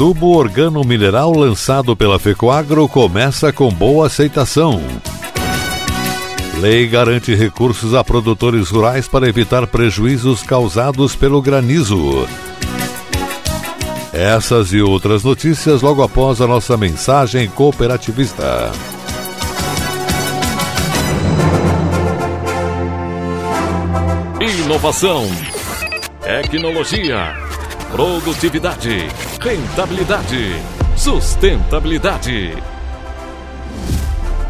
Adubo organo mineral lançado pela Fecoagro começa com boa aceitação. Lei garante recursos a produtores rurais para evitar prejuízos causados pelo granizo. Essas e outras notícias logo após a nossa mensagem cooperativista. Inovação, tecnologia, produtividade, rentabilidade, sustentabilidade.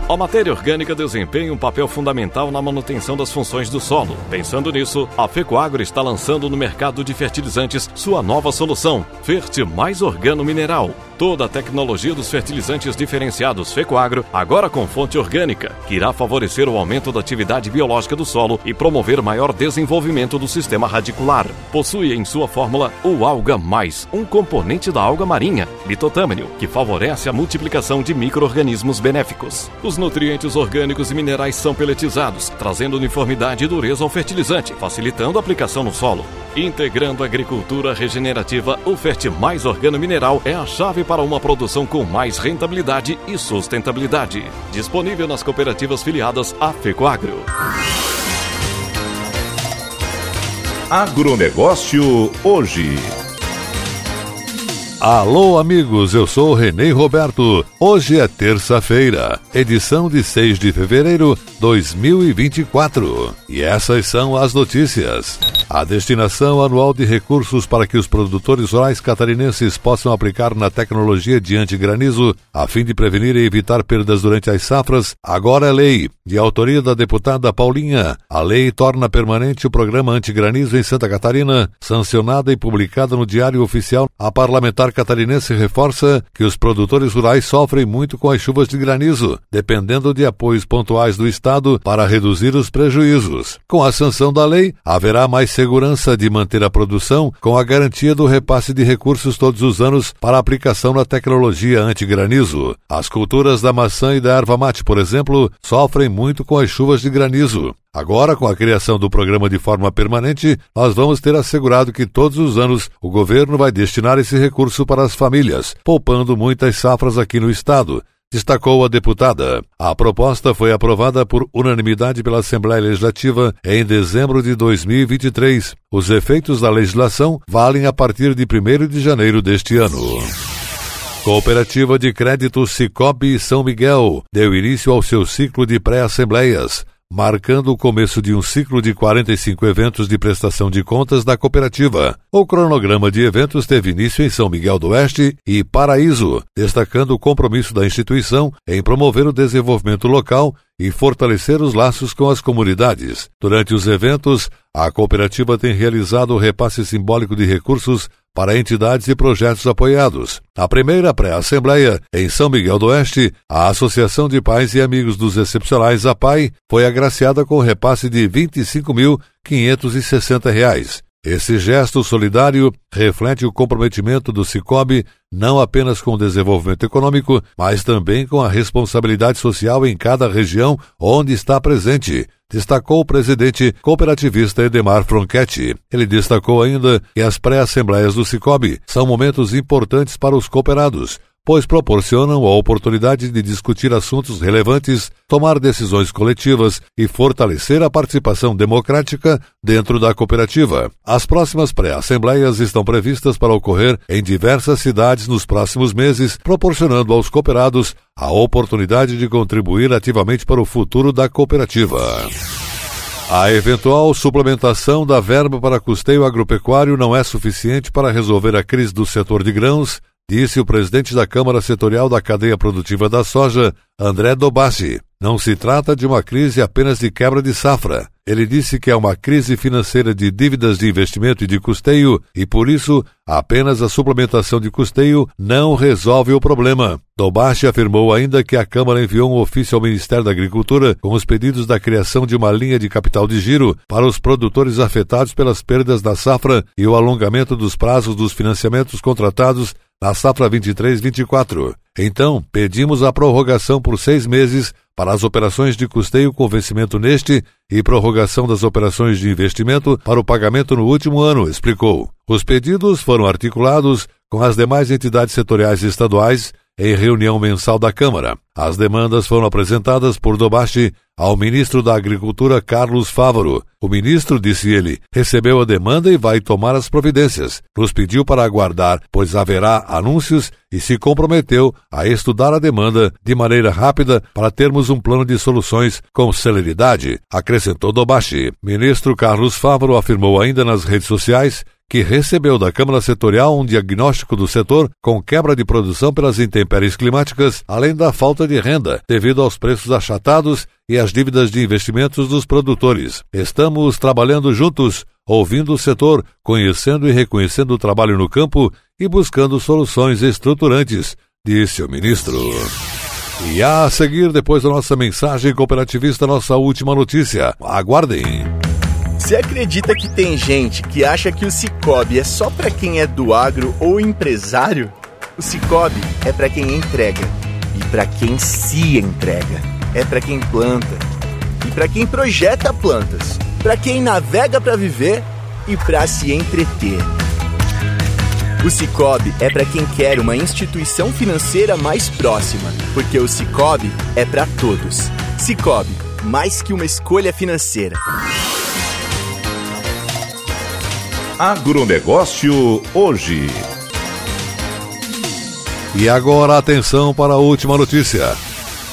A matéria orgânica desempenha um papel fundamental na manutenção das funções do solo. Pensando nisso, a Fecoagro está lançando no mercado de fertilizantes sua nova solução, Ferte Mais Organo Mineral. Toda a tecnologia dos fertilizantes diferenciados Fecoagro, agora com fonte orgânica, que irá favorecer o aumento da atividade biológica do solo e promover maior desenvolvimento do sistema radicular. Possui em sua fórmula o Alga Mais, um componente da alga marinha, litotâmino, que favorece a multiplicação de micro-organismos benéficos. Os nutrientes orgânicos e minerais são peletizados, trazendo uniformidade e dureza ao fertilizante, facilitando a aplicação no solo. Integrando a agricultura regenerativa, o Ferte Mais Organo Mineral é a chave para uma produção com mais rentabilidade e sustentabilidade. Disponível nas cooperativas filiadas à Fecoagro. Agronegócio hoje. Alô, amigos, eu sou Renê Roberto. Hoje é terça-feira, edição de 6 de fevereiro 2024. E essas são as notícias. A destinação anual de recursos para que os produtores rurais catarinenses possam aplicar na tecnologia de antigranizo, a fim de prevenir e evitar perdas durante as safras, agora é lei. De autoria da deputada Paulinha, a lei torna permanente o programa antigranizo em Santa Catarina, sancionada e publicada no Diário Oficial. A parlamentar catarinense reforça que os produtores rurais sofrem muito com as chuvas de granizo, dependendo de apoios pontuais do Estado para reduzir os prejuízos. Com a sanção da lei, haverá mais segurança de manter a produção com a garantia do repasse de recursos todos os anos para aplicação na tecnologia antigranizo. As culturas da maçã e da erva mate, por exemplo, sofrem muito com as chuvas de granizo. Agora, com a criação do programa de forma permanente, nós vamos ter assegurado que todos os anos o governo vai destinar esse recurso para as famílias, poupando muitas safras aqui no estado destacou a deputada. A proposta foi aprovada por unanimidade pela Assembleia Legislativa em dezembro de 2023. Os efeitos da legislação valem a partir de 1 de janeiro deste ano. Cooperativa de Crédito Cicobi São Miguel deu início ao seu ciclo de pré-assembleias marcando o começo de um ciclo de 45 eventos de prestação de contas da cooperativa. O cronograma de eventos teve início em São Miguel do Oeste e Paraíso, destacando o compromisso da instituição em promover o desenvolvimento local e fortalecer os laços com as comunidades. Durante os eventos, a cooperativa tem realizado o repasse simbólico de recursos para entidades e projetos apoiados. A primeira pré-assembleia, em São Miguel do Oeste, a Associação de Pais e Amigos dos Excepcionais, APAI, foi agraciada com repasse de R$ 25.560. Esse gesto solidário reflete o comprometimento do Cicobi não apenas com o desenvolvimento econômico, mas também com a responsabilidade social em cada região onde está presente, destacou o presidente cooperativista Edemar Fronchetti. Ele destacou ainda que as pré-assembleias do Cicobi são momentos importantes para os cooperados, pois proporcionam a oportunidade de discutir assuntos relevantes, tomar decisões coletivas e fortalecer a participação democrática dentro da cooperativa. As próximas pré-assembleias estão previstas para ocorrer em diversas cidades nos próximos meses, proporcionando aos cooperados a oportunidade de contribuir ativamente para o futuro da cooperativa. A eventual suplementação da verba para custeio agropecuário não é suficiente para resolver a crise do setor de grãos, disse o presidente da Câmara Setorial da Cadeia Produtiva da Soja, André Dobassi. Não se trata de uma crise apenas de quebra de safra. Ele disse que é uma crise financeira de dívidas de investimento e de custeio e, por isso, apenas a suplementação de custeio não resolve o problema. Dobashi afirmou ainda que a Câmara enviou um ofício ao Ministério da Agricultura com os pedidos da criação de uma linha de capital de giro para os produtores afetados pelas perdas da safra e o alongamento dos prazos dos financiamentos contratados na safra 23-24. Então, pedimos a prorrogação por seis meses para as operações de custeio com vencimento neste e prorrogação das operações de investimento para o pagamento no último ano, explicou. Os pedidos foram articulados com as demais entidades setoriais estaduais em reunião mensal da Câmara. As demandas foram apresentadas por Dobashi ao ministro da Agricultura Carlos Fávaro. O ministro, disse ele, recebeu a demanda e vai tomar as providências. Nos pediu para aguardar, pois haverá anúncios e se comprometeu a estudar a demanda de maneira rápida para termos um plano de soluções com celeridade, acrescentou Dobashi. Ministro Carlos Fávaro afirmou ainda nas redes sociais que recebeu da Câmara Setorial um diagnóstico do setor com quebra de produção pelas intempéries climáticas, além da falta de renda, devido aos preços achatados e às dívidas de investimentos dos produtores. Estamos trabalhando juntos, ouvindo o setor, conhecendo e reconhecendo o trabalho no campo e buscando soluções estruturantes, disse o ministro. E a seguir, depois da nossa mensagem cooperativista, nossa última notícia. Aguardem. Você acredita que tem gente que acha que o Cicobi é só para quem é do agro ou empresário? O Cicobi é para quem entrega e para quem se entrega. É para quem planta e para quem projeta plantas, para quem navega para viver e para se entreter. O Cicobi é para quem quer uma instituição financeira mais próxima, porque o Cicobi é para todos. Cicobi, mais que uma escolha financeira. Agronegócio hoje. E agora atenção para a última notícia.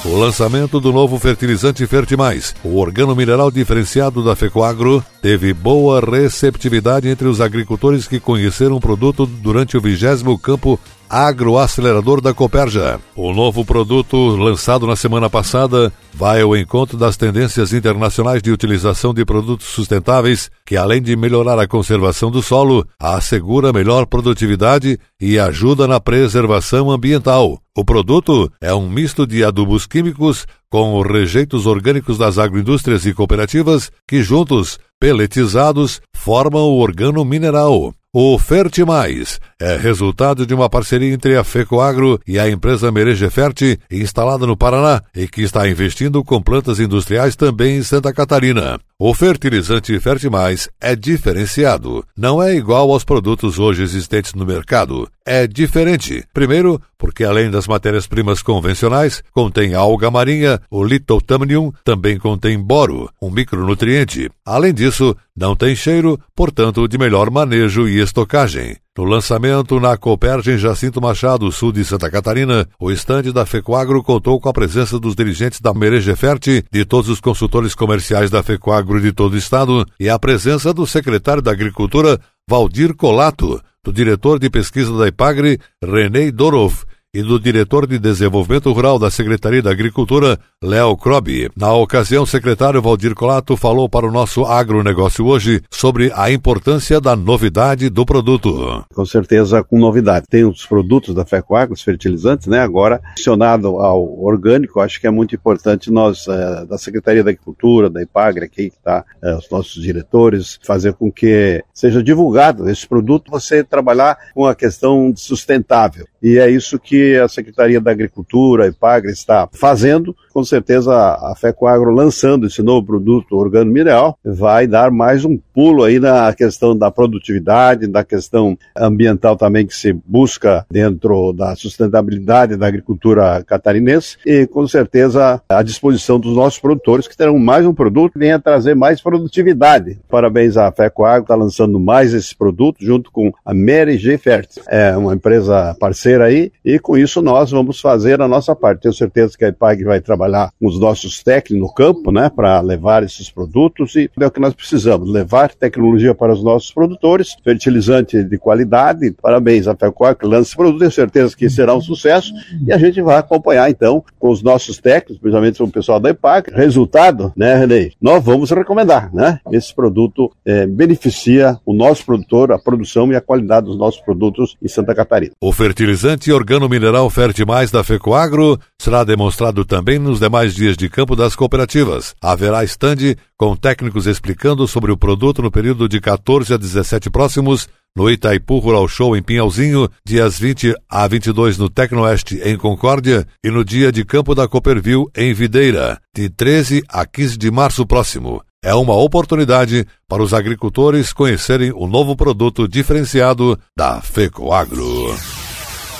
O lançamento do novo fertilizante Fertimais, o organo mineral diferenciado da Fecoagro, teve boa receptividade entre os agricultores que conheceram o produto durante o vigésimo campo agroacelerador da Coperja. O novo produto, lançado na semana passada, vai ao encontro das tendências internacionais de utilização de produtos sustentáveis, que além de melhorar a conservação do solo, assegura melhor produtividade e ajuda na preservação ambiental. O produto é um misto de adubos químicos com rejeitos orgânicos das agroindústrias e cooperativas que juntos, peletizados, formam o organo mineral. O Fertimais é resultado de uma parceria entre a FECOAGRO e a empresa Mereje Ferte, instalada no Paraná e que está investindo com plantas industriais também em Santa Catarina. O fertilizante Fertimais é diferenciado. Não é igual aos produtos hoje existentes no mercado. É diferente. Primeiro, porque além das matérias-primas convencionais, contém alga marinha, o litotamnium também contém boro, um micronutriente. Além disso, não tem cheiro, portanto, de melhor manejo e estocagem. No lançamento na Coopergem Jacinto Machado, sul de Santa Catarina, o estande da Fecoagro contou com a presença dos dirigentes da Merejeferte, de todos os consultores comerciais da Fecoagro de todo o estado e a presença do secretário da Agricultura, Valdir Colato, do diretor de pesquisa da IPAGRE, René Dorov, e do diretor de Desenvolvimento Rural da Secretaria da Agricultura, Léo Crobi. Na ocasião, o secretário Valdir Colato falou para o nosso agronegócio hoje sobre a importância da novidade do produto. Com certeza, com novidade. Tem os produtos da FECOAGro, os fertilizantes, né? Agora, adicionado ao orgânico, acho que é muito importante nós, é, da Secretaria da Agricultura, da IPAGRE, aqui está, é, os nossos diretores, fazer com que seja divulgado esse produto, você trabalhar com a questão sustentável. E é isso que a Secretaria da Agricultura, a IPAGRE, está fazendo com certeza a FECOAGRO lançando esse novo produto organo mineral vai dar mais um pulo aí na questão da produtividade, da questão ambiental também que se busca dentro da sustentabilidade da agricultura catarinense e com certeza à disposição dos nossos produtores que terão mais um produto que venha trazer mais produtividade. Parabéns à FECOAGRO, está lançando mais esse produto junto com a Mary G. Fertz. É uma empresa parceira aí e com isso nós vamos fazer a nossa parte. Tenho certeza que a IPAG vai trabalhar com os nossos técnicos no campo, né, para levar esses produtos e é o que nós precisamos, levar tecnologia para os nossos produtores, fertilizante de qualidade. Parabéns à FECOAG que lança esse produto, tenho certeza que será um sucesso e a gente vai acompanhar então com os nossos técnicos, principalmente com o pessoal da IPAG. Resultado, né, Renê? Nós vamos recomendar, né? Esse produto é, beneficia o nosso produtor, a produção e a qualidade dos nossos produtos em Santa Catarina. O fertilizante organo-mineral Fertimais da FECOAGRO será demonstrado também nos demais dias de campo das cooperativas. Haverá estande com técnicos explicando sobre o produto no período de 14 a 17 próximos no Itaipu Rural Show em Pinhalzinho, dias 20 a 22 no Tecnoeste em Concórdia e no dia de campo da Copperville em Videira, de 13 a 15 de março próximo. É uma oportunidade para os agricultores conhecerem o novo produto diferenciado da FECOAGRO.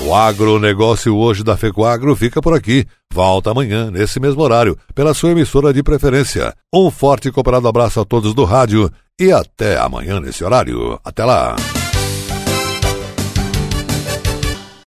O agronegócio hoje da FECOAGRO fica por aqui. Volta amanhã, nesse mesmo horário, pela sua emissora de preferência. Um forte e cooperado abraço a todos do rádio e até amanhã nesse horário. Até lá!